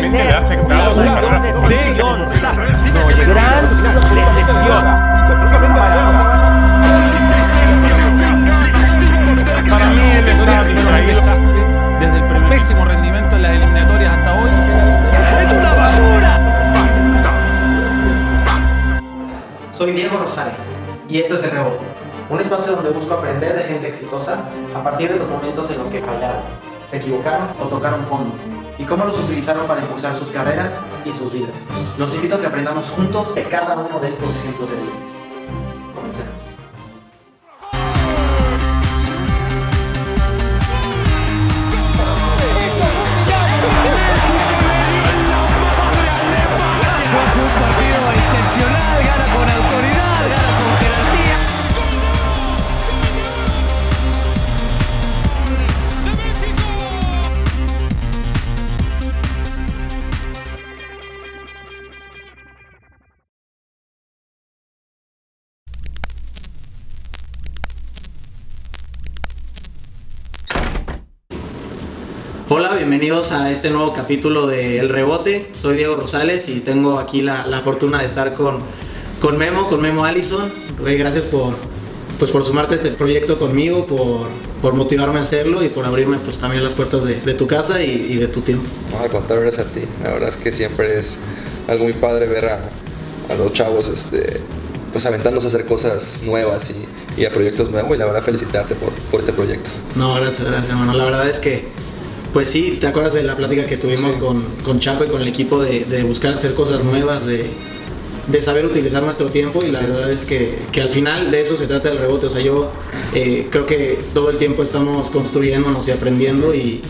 realmente le ha afectado su carrera futbolística. Gran decepción. Para mí él está distraído. desastre desde el primer pésimo rendimiento en las eliminatorias hasta hoy. ¡Es una basura! Soy Diego Rosales y esto es El Rebote, un espacio donde busco aprender de gente exitosa a partir de los momentos en los que fallaron, se equivocaron o tocaron fondo y cómo los utilizaron para impulsar sus carreras y sus vidas. Los invito a que aprendamos juntos de cada uno de estos ejemplos de vida. Bienvenidos a este nuevo capítulo de El Rebote. Soy Diego Rosales y tengo aquí la, la fortuna de estar con, con Memo, con Memo Allison. Gracias por, pues, por sumarte a este proyecto conmigo, por, por motivarme a hacerlo y por abrirme pues, también las puertas de, de tu casa y, y de tu tiempo. No, al contrario, gracias a ti. La verdad es que siempre es algo muy padre ver a, a los chavos este, pues aventándose a hacer cosas nuevas y, y a proyectos nuevos. Y la verdad, felicitarte por, por este proyecto. No, gracias, gracias, hermano. La verdad es que, pues sí, ¿te acuerdas de la plática que tuvimos Sí. con, con Chaco y con el equipo de, de buscar hacer cosas nuevas, de, de saber utilizar nuestro tiempo? Y la Sí, verdad sí. es que, que al final de eso se trata el rebote. O sea, yo eh, creo que todo el tiempo estamos construyéndonos y aprendiendo y...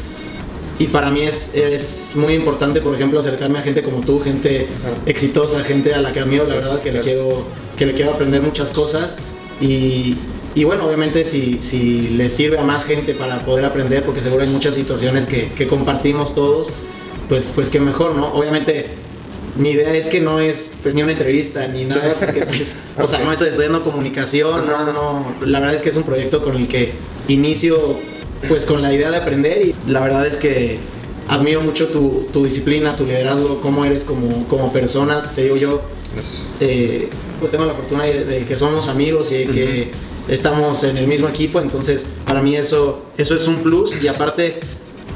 Y para mí es, es muy importante, por ejemplo, acercarme a gente como tú, gente exitosa, gente a la que admiro, la verdad, que le, quiero, que le quiero aprender muchas cosas. Y, y bueno, obviamente si, si le sirve a más gente para poder aprender, porque seguro hay muchas situaciones que, que compartimos todos, pues, pues que mejor, ¿no? Obviamente mi idea es que no es pues ni una entrevista ni nada, porque, pues, o sea, no estoy estudiando comunicación, no, no, la verdad es que es un proyecto con el que inicio pues con la idea de aprender y la verdad es que admiro mucho tu, tu disciplina, tu liderazgo, cómo eres como, como persona, te digo yo, eh, pues tengo la fortuna de, de que somos amigos y de que estamos en el mismo equipo, entonces para mí eso, eso es un plus y aparte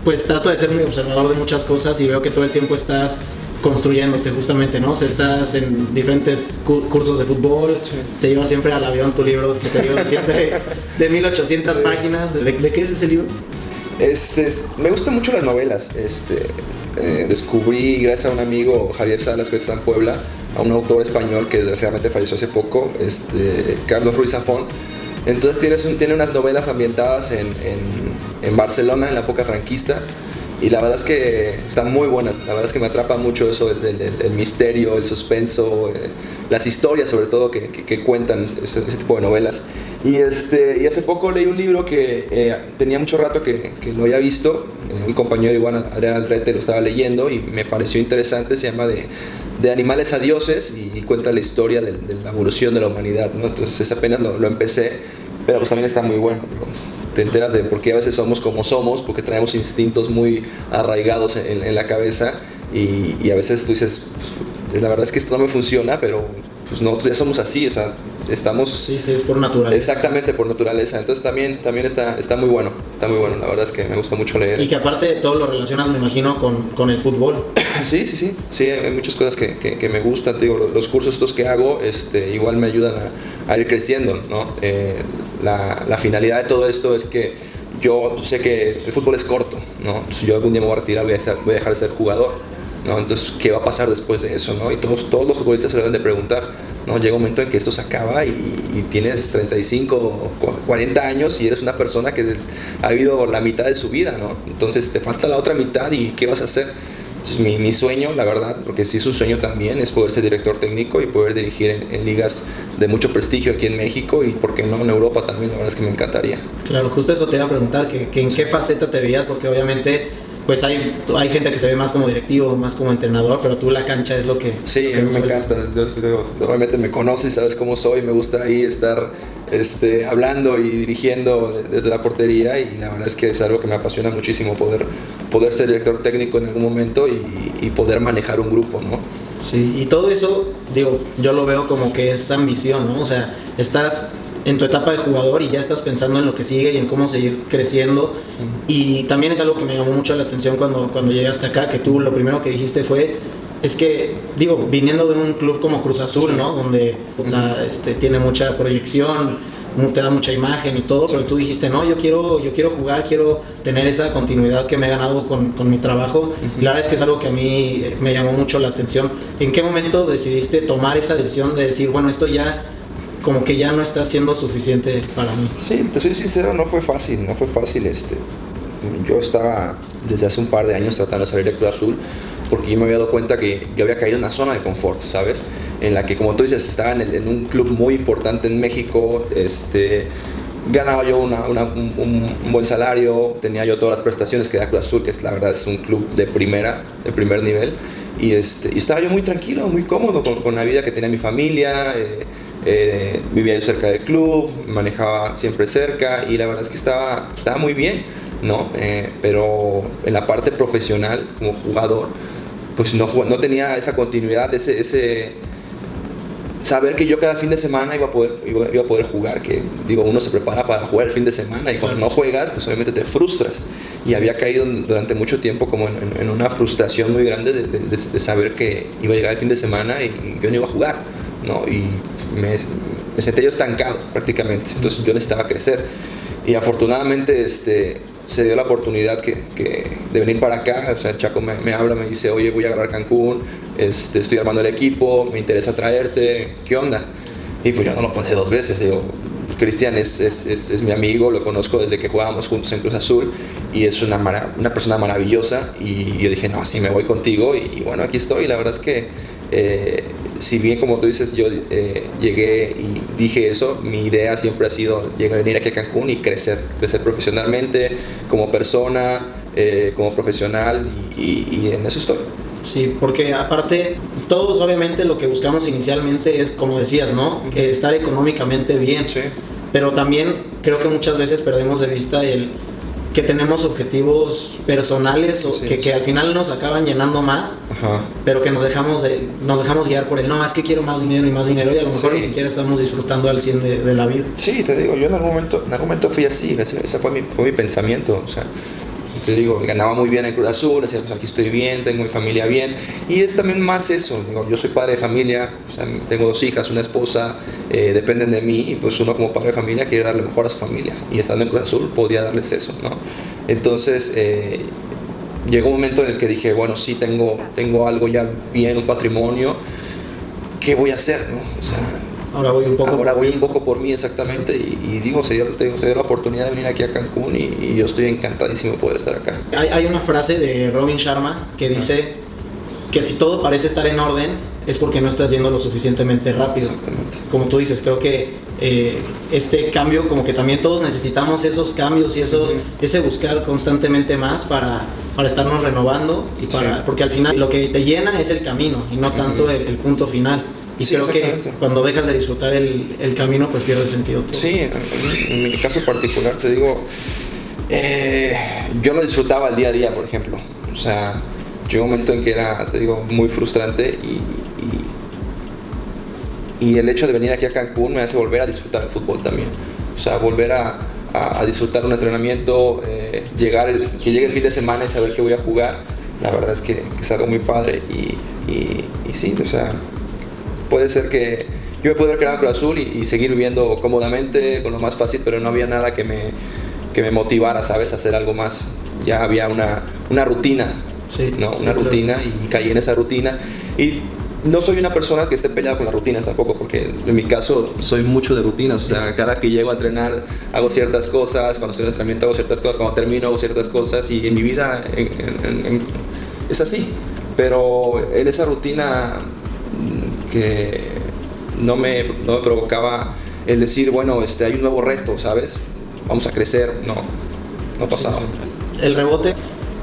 pues trato de ser muy observador de muchas cosas y veo que todo el tiempo estás construyéndote justamente, ¿no? O sea, estás en diferentes cu- cursos de fútbol, te llevas siempre al avión tu libro que te digo siempre de, de 1800 páginas, ¿De, de qué es ese libro? Es, es- me gustan mucho las novelas. Este, eh, descubrí, gracias a un amigo, Javier Salas, que está en Puebla, a un autor español que desgraciadamente falleció hace poco, este, Carlos Ruiz Zafón. Entonces tiene, un- tiene unas novelas ambientadas en, en- en Barcelona, en la época franquista. Y la verdad es que están muy buenas. La verdad es que me atrapa mucho eso, el, el- el- misterio, el suspenso, eh, las historias sobre todo que, que- que cuentan ese, ese tipo de novelas. Y, este, y hace poco leí un libro que eh, tenía mucho rato que, que lo había visto. eh, un compañero igual, Adrián Aldrete, lo estaba leyendo y me pareció interesante. Se llama de, de animales a dioses y, cuenta la historia de, de la evolución de la humanidad. ¿no? Entonces apenas lo, lo empecé, pero pues también está muy bueno. te enteras de por qué a veces somos como somos, porque traemos instintos muy arraigados en, en la cabeza y, y a veces tú dices, pues, la verdad es que esto no me funciona, pero pues nosotros ya somos así, o sea, estamos Sí, sí, es por naturaleza. exactamente por naturaleza, entonces también, también está, está muy bueno, está muy bueno, la verdad es que me gusta mucho leer. Y que aparte todo lo relacionas, me imagino, con, con el fútbol. Sí, sí, sí, sí, hay muchas cosas que, que, que me gustan, te digo, los, los cursos estos que hago este, igual me ayudan a, a ir creciendo, ¿no? Eh, la, la finalidad de todo esto es que yo sé que el fútbol es corto, ¿no? Si yo algún día me voy a retirar, voy a, ser- voy a dejar de ser jugador, ¿no? Entonces, ¿qué va a pasar después de eso, no? Y todos, todos los futbolistas se lo deben de preguntar, ¿no? Llega un momento en que esto se acaba y, y tienes 35 o 40 años y eres una persona que ha vivido la mitad de su vida, ¿no? Entonces, te falta la otra mitad y ¿qué vas a hacer? Entonces, mi, mi sueño, la verdad, porque sí es un sueño también, es poder ser director técnico y poder dirigir en, en ligas de mucho prestigio aquí en México y, ¿por qué no, en Europa también? La verdad es que me encantaría. Claro, justo eso te iba a preguntar, que, que en qué faceta te veías, porque obviamente pues hay, hay gente que se ve más como directivo, más como entrenador, pero tú la cancha es lo que... Sí, a mí me encanta. Yo, yo- realmente me conoces, sabes cómo soy. Me gusta ahí estar este, hablando y dirigiendo desde la portería y la verdad es que es algo que me apasiona muchísimo poder, poder ser director técnico en algún momento y, y poder manejar un grupo, ¿no? Sí, y todo eso, digo, yo lo veo como que es ambición, ¿no? O sea, estás en tu etapa de jugador y ya estás pensando en lo que sigue y en cómo seguir creciendo. Y también es algo que me llamó mucho la atención cuando, cuando llegué hasta acá, que tú lo primero que dijiste fue, es que, digo, viniendo de un club como Cruz Azul, ¿no? Donde la, este, tiene mucha proyección, te da mucha imagen y todo, pero tú dijiste, no, yo quiero, yo quiero jugar, quiero tener esa continuidad que me he ganado con, con mi trabajo. Y la verdad es que es algo que a mí eh, me llamó mucho la atención. ¿En qué momento decidiste tomar esa decisión de decir, bueno, esto ya como que ya no está siendo suficiente para mí? Sí, te soy sincero, no fue fácil, no fue fácil. Este, yo estaba desde hace un par de años tratando de salir de Cruz Azul porque yo me había dado cuenta que yo había caído en una zona de confort, ¿sabes? En la que, como tú dices, estaba en, el- en un club muy importante en México, este, ganaba yo una- una- un, un- buen salario, tenía yo todas las prestaciones que da Cruz Azul, que es la verdad es un club de primera, de primer nivel, y, este, y estaba yo muy tranquilo, muy cómodo con, con la vida que tenía mi familia. eh, eh, vivía yo cerca del club, manejaba siempre cerca y la verdad es que estaba, estaba muy bien, ¿no? Eh, pero en la parte profesional como jugador, pues no, no tenía esa continuidad, ese, ese saber que yo cada fin de semana iba a poder, iba, iba a poder jugar, que digo, uno se prepara para jugar el fin de semana y cuando no juegas, pues obviamente te frustras. Y había caído durante mucho tiempo como en, en- una frustración muy grande de, de- de- de saber que iba a llegar el fin de semana y yo no iba a jugar, ¿no? Y me, me sentía yo estancado prácticamente, entonces yo necesitaba crecer. Y afortunadamente este, se dio la oportunidad que, que de venir para acá. O sea, Chaco me, me habla, me dice, oye, voy a agarrar Cancún, este, estoy armando el equipo, me interesa traerte, ¿qué onda? Y pues yo no lo pensé dos veces, digo, Cristian es, es, es, mi amigo, lo conozco desde que jugábamos juntos en Cruz Azul y es una, una persona maravillosa y yo dije, no, sí, me voy contigo y, y bueno, aquí estoy. La verdad es que eh, si bien como tú dices, yo eh, llegué y dije eso, mi idea siempre ha sido llegar, venir aquí a Cancún y crecer, crecer profesionalmente, como persona, eh, como profesional y, y- y en eso estoy. Sí, porque aparte, todos obviamente lo que buscamos inicialmente es, como decías, ¿no? Estar económicamente bien. Sí. Pero también creo que muchas veces perdemos de vista el que tenemos objetivos personales o Sí, que, sí. que al final nos acaban llenando más, Ajá. pero que nos dejamos de, nos dejamos guiar por el no, es que quiero más dinero y más dinero y a lo mejor Sí. ni siquiera estamos disfrutando al 100 de, de la vida. Sí, te digo, yo en algún momento, en algún momento fui así, ese, ese fue, mi, fue mi pensamiento, o sea, te digo, ganaba muy bien en Cruz Azul, decía, pues aquí estoy bien, tengo mi familia bien, y es también más eso, yo soy padre de familia, tengo dos hijas, una esposa, eh, dependen de mí, y pues uno como padre de familia quiere darle mejor a su familia, y estando en Cruz Azul podía darles eso, ¿no? Entonces, eh, llegó un momento en el que dije, bueno, sí, tengo, tengo algo ya bien, un patrimonio, ¿qué voy a hacer, no? O sea, Ahora voy un poco Ahora por voy un poco por mí exactamente y, y digo, se dio, te digo, se dio la oportunidad de venir aquí a Cancún y, y yo estoy encantadísimo de poder estar acá. Hay, hay una frase de Robin Sharma que dice que si todo parece estar en orden es porque no estás yendo lo suficientemente rápido. Exactamente. Como tú dices, creo que eh, este cambio, como que también todos necesitamos esos cambios y esos, ese buscar constantemente más para, para estarnos renovando y para, Sí. porque al final lo que te llena es el camino y no tanto el, el punto final. Y Sí, creo que cuando dejas de disfrutar el, el camino, pues pierde sentido todo. Sí, en, en mi caso particular te digo, eh, yo no disfrutaba el día a día, por ejemplo. O sea, llegó un momento en que era, te digo, muy frustrante y, y, y el hecho de venir aquí a Cancún me hace volver a disfrutar el fútbol también. O sea, volver a, a- a disfrutar un entrenamiento, eh, llegar el- que llegue el fin de semana y saber que voy a jugar, la verdad es que, que es algo muy padre y, y, y sí, o sea, puede ser que yo me puedo haber quedado en Cruz Azul y, y seguir viviendo cómodamente, con lo más fácil, pero no había nada que me, que me motivara, ¿sabes?, a hacer algo más. Ya había una, una rutina, Sí, ¿no? sí, Una claro. rutina y caí en esa rutina. Y no soy una persona que esté peleada con las rutinas tampoco, porque en mi caso soy mucho de rutinas. O sea, cada que llego a entrenar hago ciertas cosas, cuando estoy en entrenamiento hago ciertas cosas, cuando termino hago ciertas cosas y en mi vida en- en- en- es así. Pero en esa rutina que no me, no me provocaba el decir, bueno, este, hay un nuevo reto, ¿sabes? Vamos a crecer. No, no pasaba. El rebote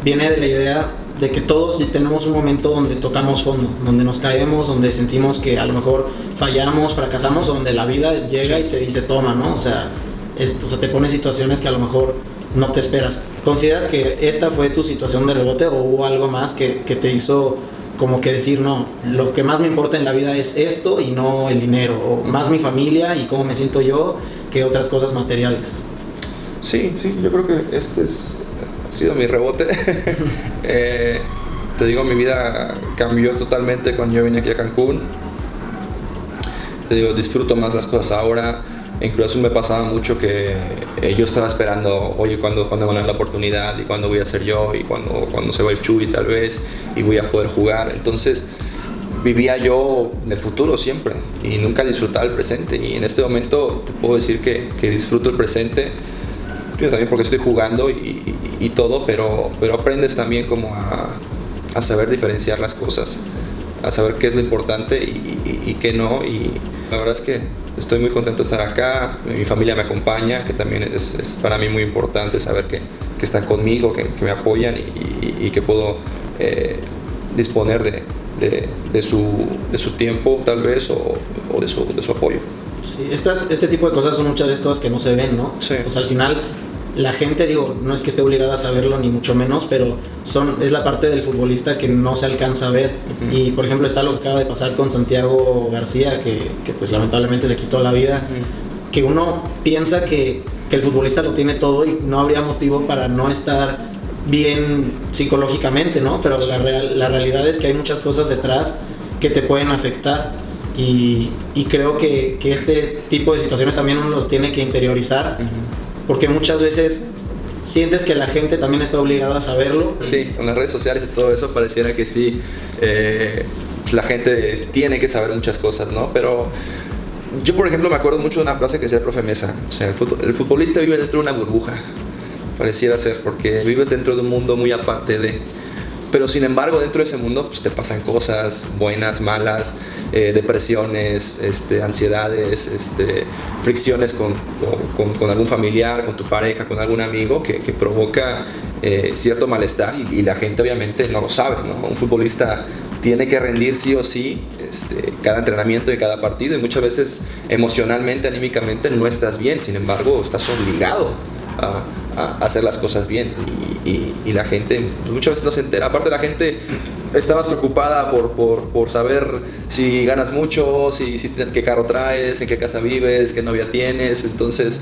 viene de la idea de que todos tenemos un momento donde tocamos fondo, donde nos caemos, donde sentimos que a lo mejor fallamos, fracasamos, donde la vida llega y te dice toma, ¿no? O sea, esto, o sea, te pone situaciones que a lo mejor no te esperas. ¿Consideras que esta fue tu situación de rebote o hubo algo más que, que te hizo como que decir, no, lo que más me importa en la vida es esto y no el dinero, o más mi familia y cómo me siento yo que otras cosas materiales? Sí, sí, yo creo que este es, ha sido mi rebote. Eh, te digo, mi vida cambió totalmente cuando yo vine aquí a Cancún. Te digo, disfruto más las cosas ahora. Incluso me pasaba mucho que eh, yo estaba esperando, oye, ¿cuándo, cuándo van a dar la oportunidad? ¿Y cuándo voy a ser yo? ¿Y cuándo, cuándo se va el Chuy tal vez? ¿Y voy a poder jugar? Entonces vivía yo en el futuro siempre y nunca disfrutaba el presente. Y en este momento te puedo decir que, que disfruto el presente yo también porque estoy jugando y, y- y todo, pero, pero aprendes también como a, a saber diferenciar las cosas, a saber qué es lo importante y, y- y qué no. Y la verdad es que estoy muy contento de estar acá, mi familia me acompaña, que también es, es para mí muy importante saber que, que están conmigo, que, que me apoyan y, y- que puedo eh, disponer de, de- de su, de su tiempo tal vez o, o de, su, de su apoyo. Sí, estas, este tipo de cosas son muchas veces cosas que no se ven, ¿no? Sí. Sea, al final la gente, digo, no es que esté obligada a saberlo ni mucho menos, pero son, es la parte del futbolista que no se alcanza a ver. Ujú. Y por ejemplo está lo que acaba de pasar con Santiago García, que, que, pues lamentablemente se quitó la vida, que uno piensa que, que el futbolista lo tiene todo y no habría motivo para no estar bien psicológicamente, ¿no? Pero la, real- la realidad es que hay muchas cosas detrás que te pueden afectar y, y creo que, que este tipo de situaciones también uno los tiene que interiorizar porque muchas veces sientes que la gente también está obligada a saberlo. Sí, con las redes sociales y todo eso pareciera que sí, eh, la gente tiene que saber muchas cosas, ¿no? Pero yo, por ejemplo, me acuerdo mucho de una frase que decía el profe Mesa, o sea, el, el futbolista vive dentro de una burbuja, pareciera ser, porque vives dentro de un mundo muy aparte de... Pero sin embargo, dentro de ese mundo pues, te pasan cosas buenas, malas, eh, depresiones, este, ansiedades, este, fricciones con, con- con algún familiar, con tu pareja, con algún amigo que, que provoca eh, cierto malestar y, y la gente obviamente no lo sabe. ¿no? Un futbolista tiene que rendir sí o sí este, cada entrenamiento y cada partido y muchas veces emocionalmente, anímicamente no estás bien, sin embargo estás obligado a, a hacer las cosas bien y, la gente muchas veces no se entera. Aparte la gente está más preocupada por, por, por saber si ganas mucho, si, si qué carro traes, en qué casa vives, qué novia tienes, entonces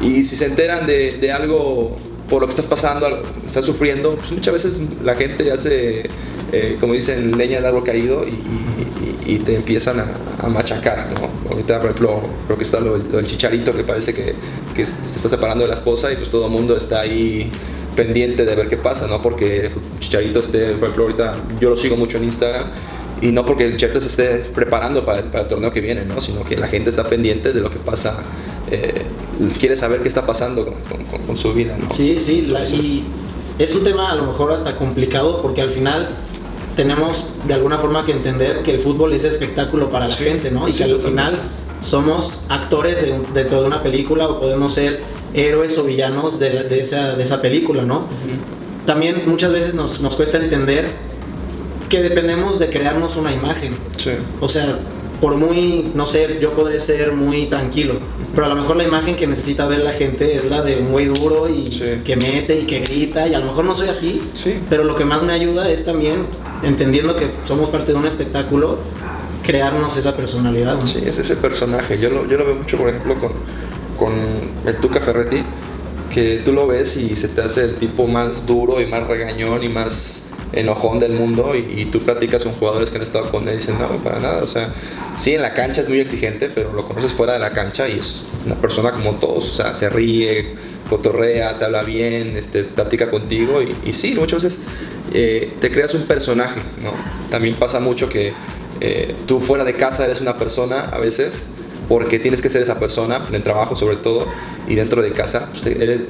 y si se enteran de, de algo por lo que estás pasando, estás sufriendo, pues muchas veces la gente hace, eh, como dicen, leña del árbol caído y- y- y te empiezan a, a machacar, ¿no? Ahorita, por ejemplo, creo que está lo, lo del chicharito que parece que, que se está separando de la esposa y pues todo el mundo está ahí pendiente de ver qué pasa, ¿no? Porque Chicharito esté, por ejemplo, ahorita yo lo sigo mucho en Instagram y no porque el Chicharito se esté preparando para el, para el torneo que viene, ¿no? Sino que la gente está pendiente de lo que pasa, eh, quiere saber qué está pasando con, con- con- su vida, ¿no? Sí, sí, la- Entonces- y es un tema a lo mejor hasta complicado porque al final tenemos de alguna forma que entender que el fútbol es espectáculo para la Sí, gente, ¿no? Y sí, que al final somos actores de- dentro de una película o podemos ser héroes o villanos de, la- de esa, de esa película, ¿no? También muchas veces nos, nos cuesta entender que dependemos de crearnos una imagen. Sí. O sea, por muy, no sé, yo podré ser muy tranquilo, pero a lo mejor la imagen que necesita ver la gente es la de un güey duro y Sí. que mete y que grita, y a lo mejor no soy así, Sí. pero lo que más me ayuda es también, entendiendo que somos parte de un espectáculo, crearnos esa personalidad. ¿no? Sí, es ese personaje. Yo lo, yo lo veo mucho, por ejemplo, con, con el Tuca Ferretti, que tú lo ves y se te hace el tipo más duro y más regañón y más enojón del mundo y, tú platicas con jugadores que han estado con él y dicen, no, para nada, o sea, sí, en la cancha es muy exigente, pero lo conoces fuera de la cancha y es una persona como todos, o sea, se ríe, cotorrea, te habla bien, este, platica contigo y, sí, muchas veces eh, te creas un personaje, ¿no? También pasa mucho que eh, tú fuera de casa eres una persona a veces porque tienes que ser esa persona, en el trabajo sobre todo, y dentro de casa, pues, eres-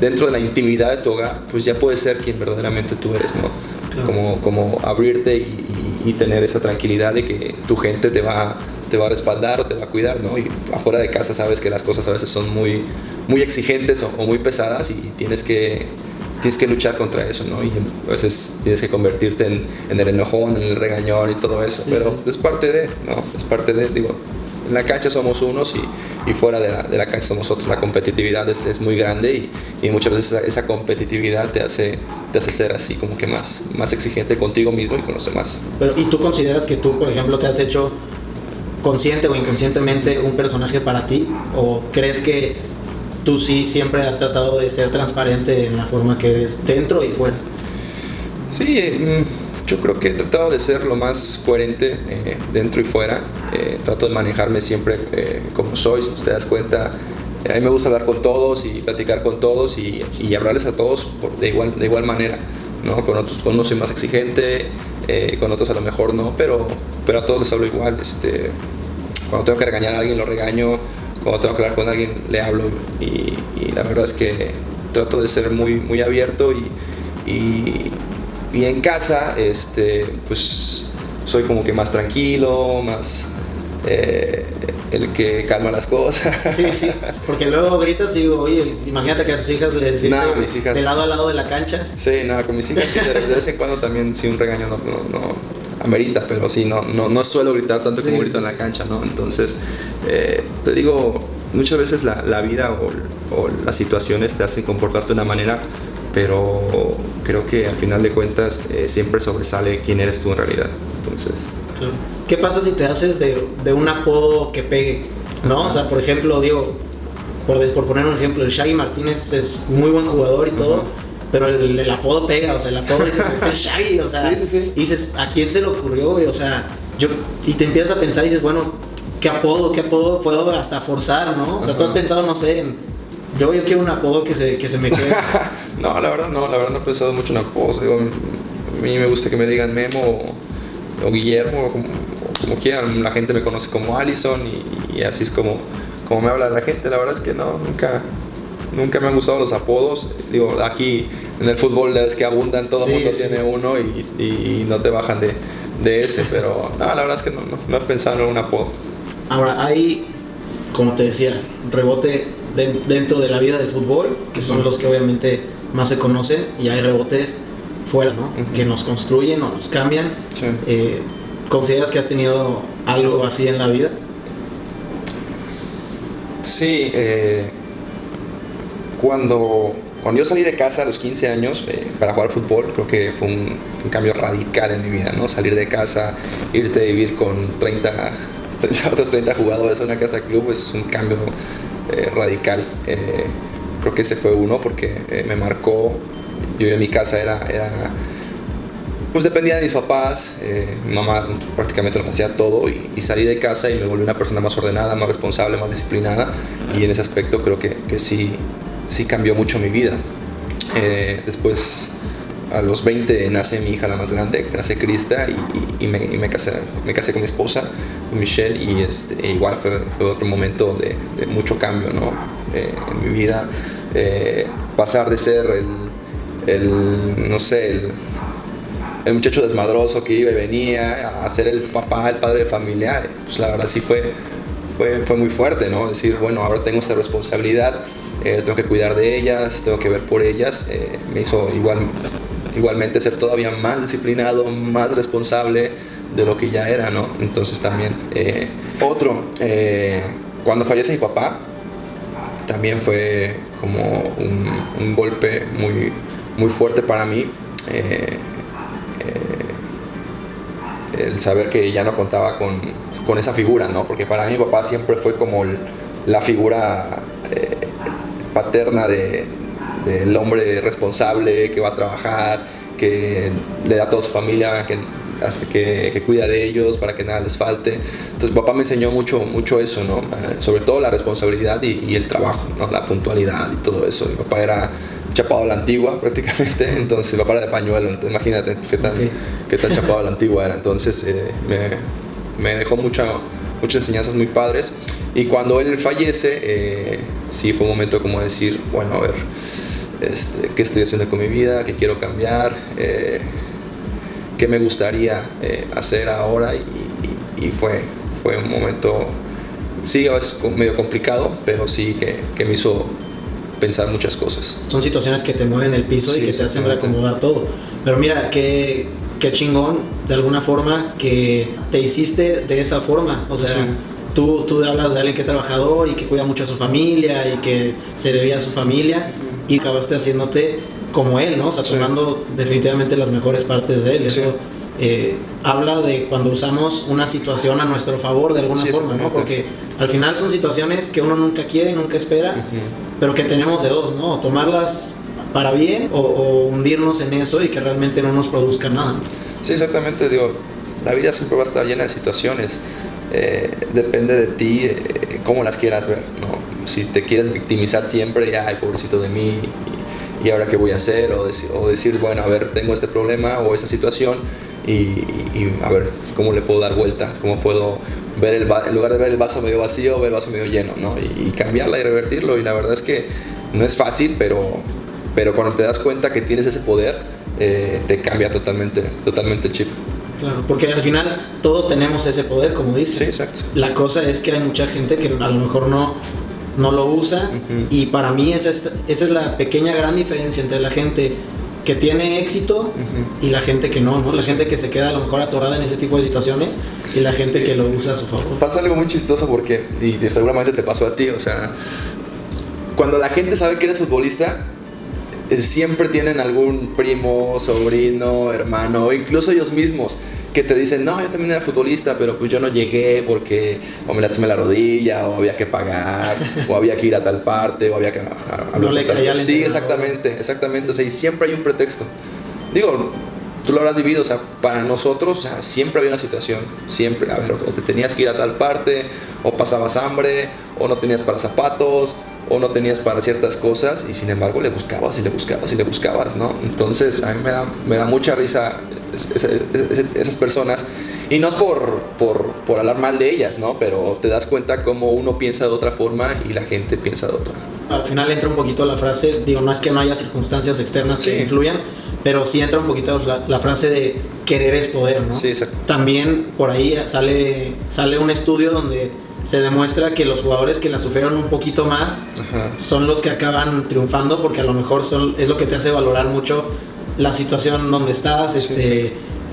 dentro de la intimidad de tu hogar, pues ya puedes ser quien verdaderamente tú eres, ¿no? Claro. Como, como abrirte y, y- y tener esa tranquilidad de que tu gente te va, te va a respaldar o te va a cuidar, ¿no? Y afuera de casa sabes que las cosas a veces son muy, muy exigentes o, o muy pesadas y tienes que tienes que luchar contra eso, ¿no? Y a veces tienes que convertirte en, en el enojón, en el regañón y todo eso, pero es parte de, ¿no? Es parte de, digo, en la cancha somos unos y, y fuera de la, de la, cancha somos otros. La competitividad es, es muy grande y, y, muchas veces esa, esa, competitividad te hace, te hace ser así como que más, más exigente contigo mismo y con los demás. Pero, ¿Y tú consideras que tú, por ejemplo, te has hecho consciente o inconscientemente un personaje para ti? ¿O crees que tú sí siempre has tratado de ser transparente en la forma que eres dentro y fuera? Sí, eh, yo creo que he tratado de ser lo más coherente eh, dentro y fuera. Eh, trato de manejarme siempre eh, como soy, si te das cuenta. A mí me gusta hablar con todos y platicar con todos y, y hablarles a todos por, de, igual, de igual manera. ¿no? Con, otros, con unos soy más exigente, con otros a lo mejor no, pero, pero a todos les hablo igual. Este, cuando tengo que regañar a alguien lo regaño, cuando tengo que hablar con alguien le hablo y, la verdad es que trato de ser muy, muy abierto y y en casa, este, pues soy como que más tranquilo, más eh, el que calma las cosas. Sí, sí, porque luego gritas y digo, oye, imagínate que a sus hijas les dices nah, mis hijas, de lado a lado de la cancha. Sí, nada, con mis hijas sí, de, de, vez en cuando también sí un regaño no, no, no amerita, pero sí, no, no, no suelo gritar tanto como grito sí. en la cancha, ¿no? Entonces, eh, te digo, muchas veces la, la vida o, o, las situaciones te hacen comportarte de una manera pero creo que al final de cuentas eh, siempre sobresale quién eres tú en realidad. Entonces, ¿qué pasa si te haces de, de un apodo que pegue? ¿No? O sea, por ejemplo, digo, por, por, poner un ejemplo, el Shaggy Martínez es muy buen jugador y todo, uh -huh. pero el, el, apodo pega, o sea, el apodo dices, es el Shaggy, o sea, sí, sí, sí. dices, ¿a quién se le ocurrió? O sea, yo, y te empiezas a pensar y dices, bueno, ¿qué apodo, qué apodo puedo hasta forzar, no? O sea, -huh. tú has pensado, no sé, en yo, yo quiero un apodo que se, que se me quede. no, la verdad no, la verdad no he pensado mucho en apodos. Digo, a mí me gusta que me digan Memo o, o Guillermo, o como, o como, quieran. La gente me conoce como Allison y, y, así es como, como me habla la gente. La verdad es que no, nunca, nunca me han gustado los apodos. Digo, aquí en el fútbol es que abundan, todo el sí, mundo sí. tiene uno y, y, no te bajan de, de ese. Pero no, la verdad es que no, no, no he pensado en un apodo. Ahora, hay, como te decía, rebote de, dentro de la vida del fútbol, que son los que obviamente más se conocen, y hay rebotes fuera, ¿no? Uh -huh. Que nos construyen o nos cambian. Sí. Eh, ¿Consideras que has tenido algo así en la vida? Sí, eh, cuando, cuando yo salí de casa a los 15 años eh, para jugar fútbol, creo que fue un, un, cambio radical en mi vida, ¿no? Salir de casa, irte a vivir con 30, 30 otros 30 jugadores en una casa club es un cambio eh, radical. Eh, creo que ese fue uno porque eh, me marcó. Yo en mi casa era, pues dependía de mis papás, mi mamá prácticamente lo hacía todo y, salí de casa y me volví una persona más ordenada, más responsable, más disciplinada y en ese aspecto creo que, que sí, sí cambió mucho mi vida. después a los 20 nace mi hija la más grande, nace Krista y, y, me, me, casé, me casé con mi esposa, Michelle y este, e igual fue, otro momento de, mucho cambio ¿no? eh, en mi vida. Eh, pasar de ser el, el no sé, el, el, muchacho desmadroso que iba y venía a ser el papá, el padre de familia, pues la verdad sí fue, fue, fue muy fuerte, ¿no? Decir, bueno, ahora tengo esa responsabilidad, eh, tengo que cuidar de ellas, tengo que ver por ellas, me hizo igual igualmente ser todavía más disciplinado, más responsable de lo que ya era, ¿no? Entonces también, eh, otro, eh, cuando fallece mi papá, también fue como un, golpe muy, muy fuerte para mí. Eh, el saber que ya no contaba con, con, esa figura, ¿no? Porque para mí mi papá siempre fue como la figura paterna de, del hombre responsable que va a trabajar, que le da a toda su familia, que, hace que, que, cuida de ellos para que nada les falte. Entonces papá me enseñó mucho, mucho eso, ¿no? Eh, sobre todo la responsabilidad y, y, el trabajo, ¿no? La puntualidad y todo eso. Mi papá era chapado a la antigua prácticamente, entonces mi papá era de pañuelo, entonces imagínate qué tan, okay. qué tan chapado a la antigua era. Entonces eh, me, me, dejó mucha, muchas enseñanzas muy padres. Y cuando él fallece, eh, sí fue un momento como decir, bueno, a ver, este, qué estoy haciendo con mi vida, qué quiero cambiar, eh, qué me gustaría eh, hacer ahora y, y, y, fue, fue un momento, sí, es medio complicado, pero sí que, que me hizo pensar muchas cosas. Son situaciones que te mueven el piso Sí, y que te hacen reacomodar todo. Pero mira, qué, qué chingón, de alguna forma, que te hiciste de esa forma. O sea, Sí. tú, tú hablas de alguien que es trabajador y que cuida mucho a su familia y que se debía a su familia y acabaste haciéndote como él, ¿no? O sea, Sí. tomando definitivamente las mejores partes de él. Sí. Eso eh, habla de cuando usamos una situación a nuestro favor de alguna Sí, forma, ¿no? Porque al final son situaciones que uno nunca quiere, nunca espera Ujú. pero que tenemos de dos, ¿no? Tomarlas para bien o, o hundirnos en eso y que realmente no nos produzca nada. Sí, exactamente, digo, la vida siempre va a estar llena de situaciones. Eh, depende de ti eh, cómo las quieras ver, ¿no? Si te quieres victimizar siempre, ya, ay, pobrecito de mí, y, y ahora qué voy a hacer, o, deci- o decir, bueno, a ver, tengo este problema o esta situación, y, y a ver, ¿cómo le puedo dar vuelta? ¿Cómo puedo ver el, en lugar de ver el vaso medio vacío, ver el vaso medio lleno, ¿no? Y, y cambiarla y revertirlo, y la verdad es que no es fácil, pero, pero cuando te das cuenta que tienes ese poder, eh, te cambia totalmente, totalmente el chip. Claro, porque al final todos tenemos ese poder, como dices. Sí, exacto. La cosa es que hay mucha gente que a lo mejor no, no lo usa y para mí esa es, esa es la pequeña gran diferencia entre la gente que tiene éxito y la gente que no, ¿no? La gente que se queda a lo mejor atorada en ese tipo de situaciones y la gente Sí. que lo usa a su favor. Pasa algo muy chistoso porque, y seguramente te pasó a ti, o sea, cuando la gente sabe que eres futbolista, eh, siempre tienen algún primo, sobrino, hermano, o incluso ellos mismos que te dicen, no, yo también era futbolista, pero pues yo no llegué porque o me lastimé la rodilla, o había que pagar, o había que ir a tal parte, o había que... a- a- le con tal caía al persona". Sí, exactamente, exactamente, o sea, y siempre hay un pretexto. Digo, tú lo habrás vivido, o sea, para nosotros o sea, siempre había una situación, siempre, a ver, o te tenías que ir a tal parte, o pasabas hambre, o no tenías para zapatos, o no tenías para ciertas cosas, y sin embargo le buscabas y le buscabas y le buscabas, ¿no? Entonces a mí me da, me da mucha risa es- es- es- esas personas, y no es por, por, por hablar mal de ellas, ¿no? Pero te das cuenta cómo uno piensa de otra forma y la gente piensa de otra. Al final entra un poquito la frase, digo, no es que no haya circunstancias externas que Sí. influyan, pero sí entra un poquito la, la frase de querer es poder, ¿no? Sí, exacto. También por ahí sale, sale un estudio donde se demuestra que los jugadores que la sufrieron un poquito más Ajá. son los que acaban triunfando porque a lo mejor son, es lo que te hace valorar mucho la situación donde estás, este,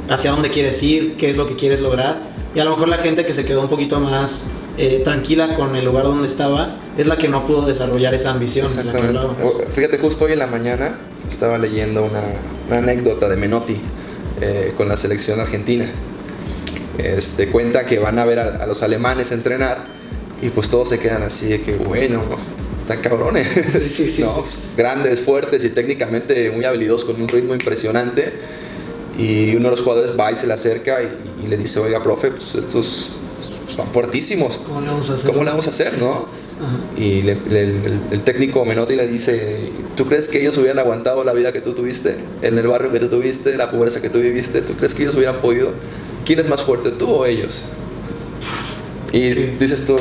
hacia dónde quieres ir, qué es lo que quieres lograr. Y a lo mejor la gente que se quedó un poquito más eh, tranquila con el lugar donde estaba es la que no pudo desarrollar esa ambición la Fíjate, justo hoy en la mañana estaba leyendo una, una anécdota de Menotti eh, con la selección argentina. Este, cuenta que van a ver a, a los alemanes entrenar y pues todos se quedan así de que, bueno, tan cabrones. Sí, sí, sí. ¿no? Grandes, fuertes y técnicamente muy habilidosos con un ritmo impresionante. Y uno de los jugadores va y se le acerca y, y le dice, oiga, profe, pues estos están fuertísimos. ¿Cómo le vamos a hacer? ¿Cómo le vamos a hacer, no? Ajá. Y le- le- el, el técnico Menotti le dice, ¿tú crees que ellos hubieran aguantado la vida que tú tuviste? En el barrio que tú tuviste, la pobreza que tú viviste, ¿tú crees que ellos hubieran podido? ¿Quién es más fuerte, tú o ellos? Y dices tú,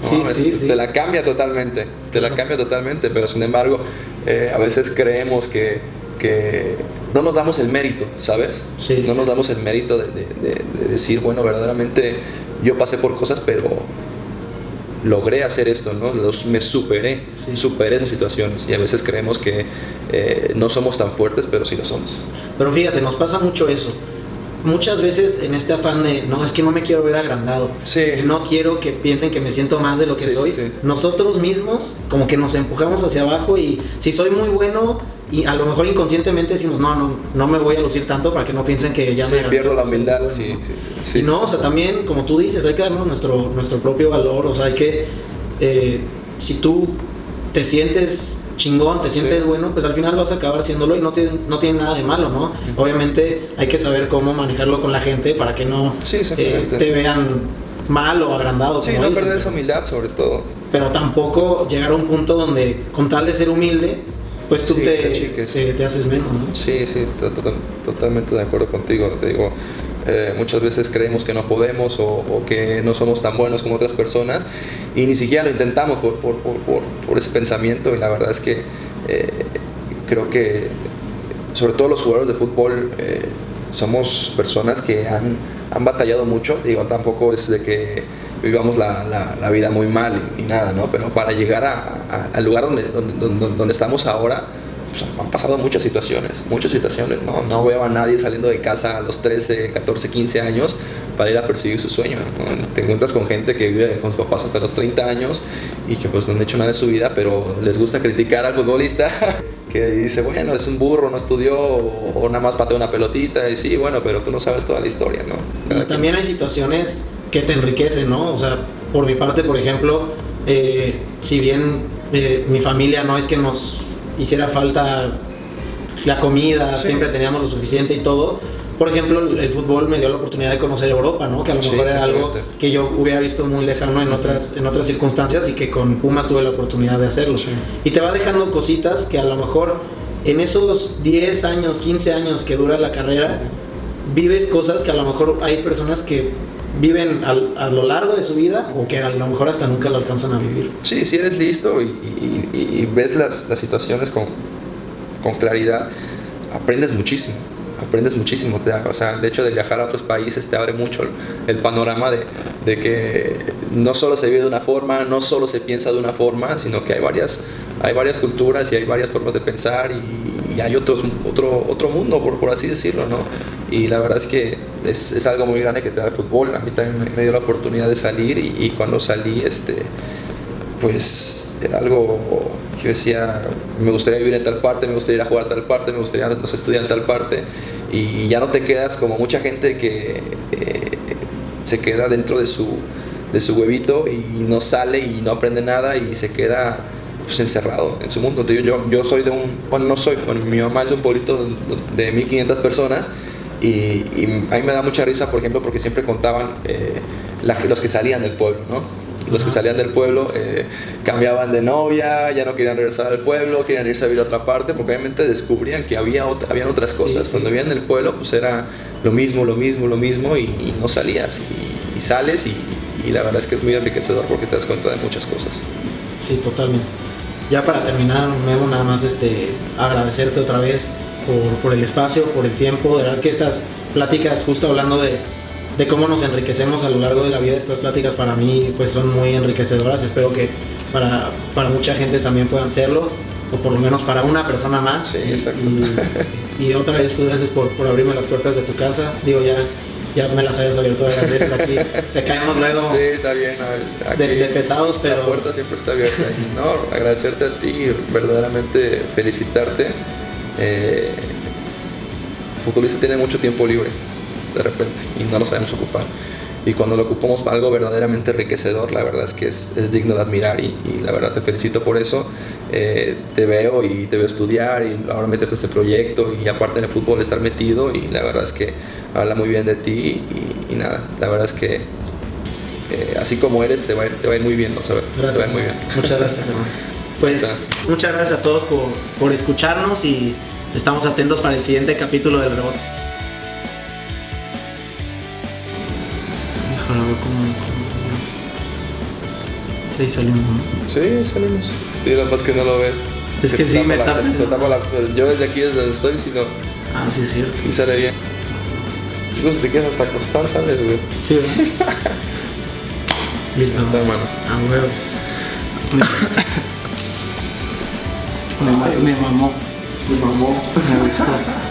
Sí, es- sí, sí. te la cambia totalmente, te la cambia totalmente, pero sin embargo, eh, a veces creemos que, que no nos damos el mérito, ¿sabes? No nos damos el mérito de, de- de- de decir, bueno, verdaderamente yo pasé por cosas, pero logré hacer esto, ¿no? Los- me superé, superé esas situaciones y a veces creemos que eh, no somos tan fuertes, pero sí lo somos. Pero fíjate, nos pasa mucho eso. Muchas veces en este afán de, no, es que no me quiero ver agrandado. Sí. No quiero que piensen que me siento más de lo que Sí, soy. sí. Nosotros mismos como que nos empujamos hacia abajo y si soy muy bueno y a lo mejor inconscientemente decimos, no, no, no me voy a lucir tanto para que no piensen que ya me pierdo la humildad, bueno, sí, ¿no? sí, no, o sea, también, como tú dices, hay que darnos nuestro, nuestro propio valor. O sea, hay que. eh, si tú te sientes chingón, te sientes Sí. bueno, pues al final vas a acabar siéndolo y no tiene, no tiene nada de malo, ¿no? Obviamente hay que saber cómo manejarlo con la gente para que no Sí, eh, te vean mal o agrandado. Sí, como no dicen. perder esa humildad sobre todo. Pero tampoco llegar a un punto donde, con tal de ser humilde, pues tú Sí, te, te achiques. te, te haces menos, ¿no? Sí, sí, to- to- totalmente de acuerdo contigo. Te digo, eh, muchas veces creemos que no podemos o, que no somos tan buenos como otras personas y ni siquiera lo intentamos por, ese pensamiento y la verdad es que eh, creo que sobre todo los jugadores de fútbol eh, somos personas que han, han batallado mucho. Digo, tampoco es de que vivamos la, vida muy mal y, nada, ¿no? Pero para llegar al lugar donde- donde estamos ahora, pues, han pasado muchas situaciones, muchas situaciones, ¿no? No veo a nadie saliendo de casa a los 13, 14, 15 años para ir a perseguir su sueño, ¿no? Te encuentras con gente que vive con sus papás hasta los 30 años y que pues no han hecho nada de su vida, pero les gusta criticar al futbolista que dice, bueno, es un burro, no estudió o, o nada más pateó una pelotita y sí, bueno, pero tú no sabes toda la historia, ¿no? Y Cada también hay situaciones que te enriquecen, ¿no? O sea, por mi parte, por ejemplo, eh, si bien eh, mi familia no es que nos hiciera falta la comida, Sí. siempre teníamos lo suficiente y todo. Por ejemplo, el, fútbol me dio la oportunidad de conocer Europa, ¿no? Que a lo Sí, mejor era algo que yo hubiera visto muy lejano en otras, en otras circunstancias y que con Pumas tuve la oportunidad de hacerlo. Y te va dejando cositas que a lo mejor en esos 10 años, 15 años que dura la carrera, vives cosas que a lo mejor hay personas que viven al- a lo largo de su vida o que a lo mejor hasta nunca lo alcanzan a vivir. Sí, si eres listo y, y- y- ves las, las situaciones con, con claridad, aprendes muchísimo. Aprendes muchísimo. o sea, el hecho de viajar a otros países te abre mucho el panorama de, de que no solo se vive de una forma, no solo se piensa de una forma, sino que hay varias, hay varias culturas y hay varias formas de pensar y, y hay otros, otro, otro mundo, por, por así decirlo, ¿no? Y la verdad es que es, es algo muy grande que te da el fútbol. A mí también me, dio la oportunidad de salir y, cuando salí, este, pues era algo yo decía, me gustaría vivir en tal parte, me gustaría ir a jugar a tal parte, me gustaría no sé, estudiar en tal parte, y ya no te quedas como mucha gente que eh, se queda dentro de su, de su huevito y no sale y no aprende nada y se queda pues, encerrado en su mundo. Yo, yo soy de un, bueno, no soy, bueno, mi mamá es de un pueblito de, de 1500 personas y, y a mí me da mucha risa, por ejemplo, porque siempre contaban eh, la- los que salían del pueblo, ¿no? Los que salían del pueblo eh, cambiaban de novia, ya no querían regresar al pueblo, querían irse a vivir a otra parte, porque obviamente descubrían que había ot- habían otras cosas. sí. Cuando vivían en el pueblo, pues era lo mismo, lo mismo, lo mismo, y, y no salías. Y, y sales, y, y la verdad es que es muy enriquecedor porque te das cuenta de muchas cosas. Sí, totalmente. Ya para terminar, Memo, nada más este, agradecerte otra vez por, por el espacio, por el tiempo. De verdad que estas pláticas, justo hablando de, de cómo nos enriquecemos a lo largo de la vida, estas pláticas para mí pues son muy enriquecedoras. Espero que para, para mucha gente también puedan serlo, o por lo menos para una persona más. Sí, Y- exacto. Y, y otra vez, pues gracias por, por abrirme las puertas de tu casa. Digo, ya, ya me las hayas abierto varias veces aquí. Te caemos luego Sí, está bien. de, de pesados, pero... La puerta siempre está abierta. Y no, agradecerte a ti, verdaderamente felicitarte. Eh, el futbolista tiene mucho tiempo libre, de repente, y no lo sabemos ocupar. Y cuando lo ocupamos para algo verdaderamente enriquecedor, la verdad es que es, es digno de admirar y, y la verdad te felicito por eso. Eh, te veo y te veo estudiar y ahora meterte a este proyecto y aparte en el fútbol estar metido y la verdad es que habla muy bien de ti y, y nada, la verdad es que eh, así como eres te va, a ir- te va a ir muy bien, te va a Gracias. ir muy bien. Muchas gracias, hermano. Pues muchas gracias a todos por, por escucharnos y estamos atentos para el siguiente capítulo del rebote. Cómo- cómo- Sí, salimos, ¿no? Sí, salimos. Sí, lo más que no lo ves. Es que te sí, me tapa. la- Yo desde aquí, desde donde estoy, si no, Ah, sí, es cierto. sí sale bien. Chicos, si te quedas hasta acostar, sales, güey. Sí, ¿verdad? Listo. Está, hermano. Ah, huevo. Me, me mamó. Me mamó. Me.